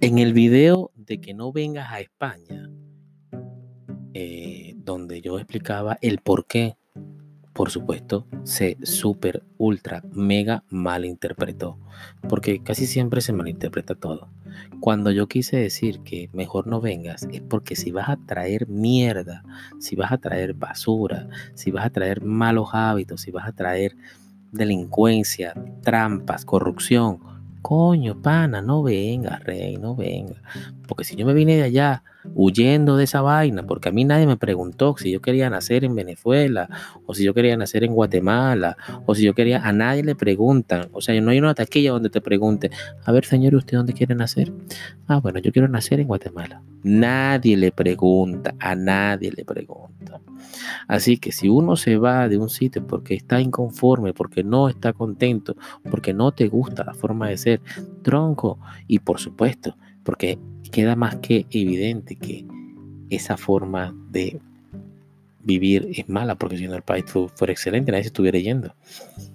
En el video de que no vengas a España, eh, donde yo explicaba el por qué, por supuesto, se super, ultra, mega malinterpretó. Porque casi siempre se malinterpreta todo. Cuando yo quise decir que mejor no vengas, es porque si vas a traer mierda, si vas a traer basura, si vas a traer malos hábitos, si vas a traer delincuencia, trampas, corrupción, coño, pana, no venga, rey, no venga. Porque si yo me vine de allá huyendo de esa vaina, porque a mí nadie me preguntó si yo quería nacer en Venezuela, o si yo quería nacer en Guatemala, o si yo quería, a nadie le preguntan, o sea, no hay una taquilla donde te pregunte, a ver, señor, ¿usted dónde quiere nacer? Ah, bueno, yo quiero nacer en Guatemala. Nadie le pregunta, a nadie le pregunta. Así que si uno se va de un sitio porque está inconforme, porque no está contento, porque no te gusta la forma de ser, tronco, y por supuesto, porque queda más que evidente que esa forma de vivir es mala, porque si no el país fuera excelente, nadie se estuviera yendo.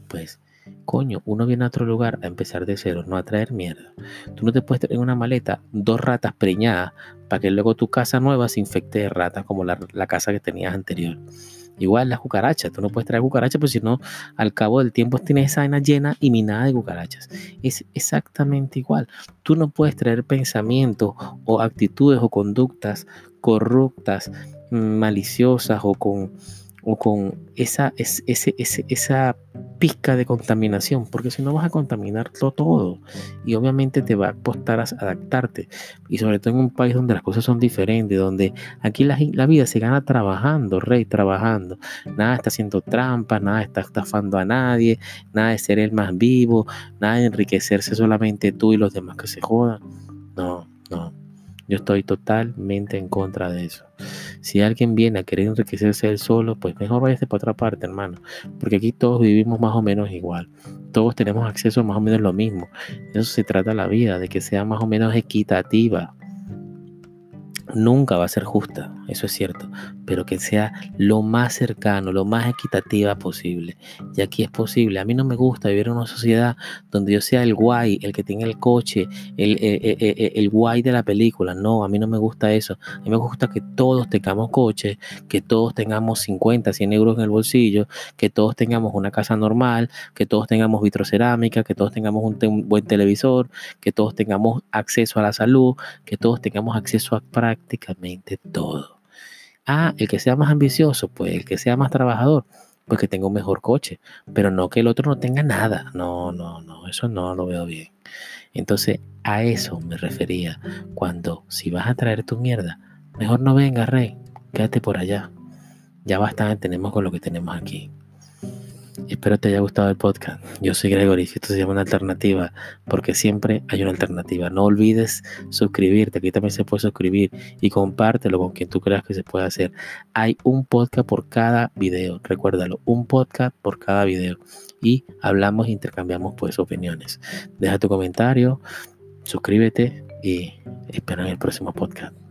Pues, coño, uno viene a otro lugar a empezar de cero, no a traer mierda. Tú no te puedes traer en una maleta dos ratas preñadas para que luego tu casa nueva se infecte de ratas como la, la casa que tenías anterior. Igual las cucarachas, tú no puedes traer cucarachas, pues si no, al cabo del tiempo tienes esa vaina llena y minada de cucarachas. Es exactamente igual. Tú no puedes traer pensamientos o actitudes o conductas corruptas, maliciosas o con o con esa, ese, esa pizca de contaminación, porque si no vas a contaminarlo todo. Y obviamente te va a costar adaptarte. Y sobre todo en un país donde las cosas son diferentes, donde aquí la, la vida se gana trabajando, rey, trabajando, nada está haciendo trampas, nada está estafando a nadie, nada de ser el más vivo, nada de enriquecerse solamente tú y los demás que se jodan, no, no. Yo estoy totalmente en contra de eso. Si alguien viene a querer enriquecerse él solo, pues mejor váyase para otra parte, hermano. Porque aquí todos vivimos más o menos igual. Todos tenemos acceso a más o menos lo mismo. Eso se trata la vida, de que sea más o menos equitativa nunca va a ser justa, eso es cierto, pero que sea lo más cercano, lo más equitativa posible. Y aquí es posible. A mí no me gusta vivir en una sociedad donde yo sea el guay, el que tiene el coche, el, el, guay de la película. No, a mí no me gusta eso. A mí me gusta que todos tengamos coche, que todos tengamos 50, 100 euros en el bolsillo, que todos tengamos una casa normal, que todos tengamos vitrocerámica, que todos tengamos un, buen televisor, que todos tengamos acceso a la salud, que todos tengamos acceso a prácticamente todo. Ah, el que sea más ambicioso, pues el que sea más trabajador, pues que tenga un mejor coche, pero no que el otro no tenga nada. No, no, no, eso no lo veo bien. Entonces, a eso me refería cuando si vas a traer tu mierda, mejor no venga, rey, quédate por allá. Ya bastante tenemos con lo que tenemos aquí. Espero te haya gustado el podcast. Yo soy Gregory y esto se llama una alternativa porque siempre hay una alternativa. No olvides suscribirte, aquí también se puede suscribir y compártelo con quien tú creas que se puede hacer. Hay un podcast por cada video, recuérdalo, un podcast por cada video y hablamos e intercambiamos pues opiniones. Deja tu comentario, suscríbete y espera en el próximo podcast.